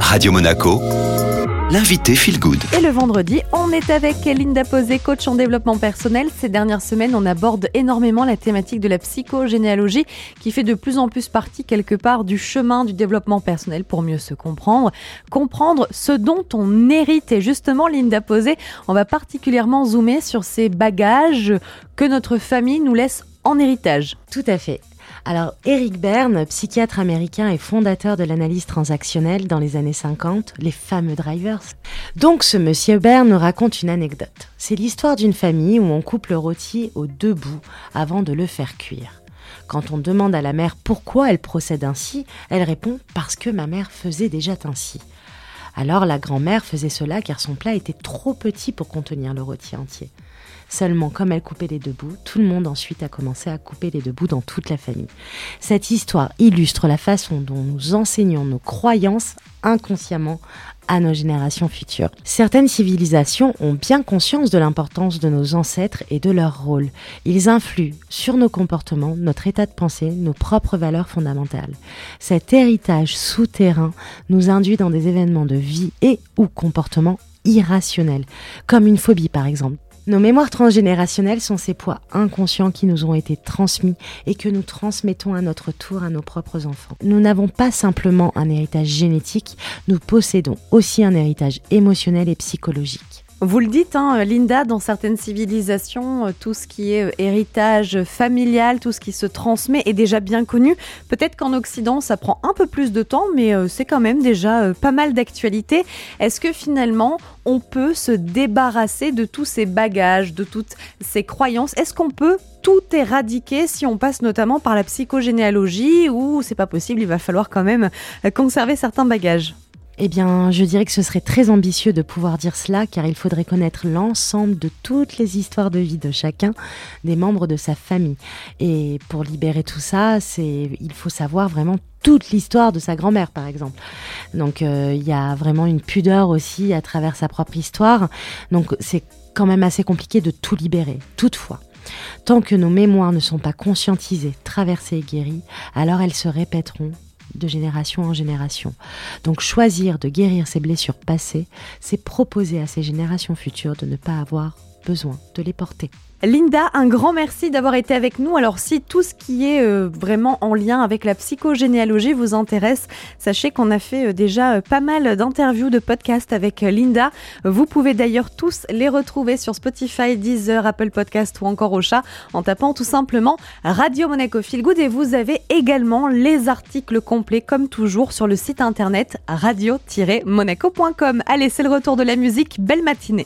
Radio Monaco, l'invité Feel Good. Et le vendredi, on est avec Linda Posé, coach en développement personnel. Ces dernières semaines, on aborde énormément la thématique de la psychogénéalogie qui fait de plus en plus partie quelque part du chemin du développement personnel pour mieux se comprendre, comprendre ce dont on hérite. Et justement, Linda Posé, on va particulièrement zoomer sur ces bagages que notre famille nous laisse en héritage. Tout à fait. Alors, Eric Berne, psychiatre américain et fondateur de l'analyse transactionnelle dans les années 50, les fameux drivers. Donc, ce monsieur Berne raconte une anecdote. C'est l'histoire d'une famille où on coupe le rôti aux deux bouts avant de le faire cuire. Quand on demande à la mère pourquoi elle procède ainsi, elle répond parce que ma mère faisait déjà ainsi. Alors la grand-mère faisait cela car son plat était trop petit pour contenir le rôti entier. Seulement, comme elle coupait les deux bouts, tout le monde ensuite a commencé à couper les deux bouts dans toute la famille. Cette histoire illustre la façon dont nous enseignons nos croyances inconsciemment à nos générations futures. Certaines civilisations ont bien conscience de l'importance de nos ancêtres et de leur rôle. Ils influent sur nos comportements, notre état de pensée, nos propres valeurs fondamentales. Cet héritage souterrain nous induit dans des événements de vie et ou comportements irrationnels, comme une phobie par exemple. Nos mémoires transgénérationnelles sont ces poids inconscients qui nous ont été transmis et que nous transmettons à notre tour à nos propres enfants. Nous n'avons pas simplement un héritage génétique, nous possédons aussi un héritage émotionnel et psychologique. Vous le dites, hein, Linda, dans certaines civilisations, euh, tout ce qui est euh, héritage familial, tout ce qui se transmet est déjà bien connu. Peut-être qu'en Occident, ça prend un peu plus de temps, mais euh, c'est quand même déjà pas mal d'actualité. Est-ce que finalement, on peut se débarrasser de tous ces bagages, de toutes ces croyances? Est-ce qu'on peut tout éradiquer si on passe notamment par la psychogénéalogie ou c'est pas possible, il va falloir quand même conserver certains bagages? Eh bien, je dirais que ce serait très ambitieux de pouvoir dire cela, car il faudrait connaître l'ensemble de toutes les histoires de vie de chacun des membres de sa famille. Et pour libérer tout ça, c'est, il faut savoir vraiment toute l'histoire de sa grand-mère, par exemple. Donc, euh, il y a vraiment une pudeur aussi à travers sa propre histoire. Donc, c'est quand même assez compliqué de tout libérer. Toutefois, Tant que nos mémoires ne sont pas conscientisées, traversées et guéries, alors elles se répéteront de génération en génération. Donc choisir de guérir ses blessures passées, c'est proposer à ces générations futures de ne pas avoir besoin de les porter. Linda, un grand merci d'avoir été avec nous. Alors si tout ce qui est euh, vraiment en lien avec la psychogénéalogie vous intéresse, sachez qu'on a fait euh, déjà euh, pas mal d'interviews, de podcasts avec Linda. Vous pouvez d'ailleurs tous les retrouver sur Spotify, Deezer, Apple Podcast ou encore au chat en tapant tout simplement Radio Monaco Feel Good et vous avez également les articles complets comme toujours sur le site internet radio-monaco.com. Allez, c'est le retour de la musique. Belle matinée.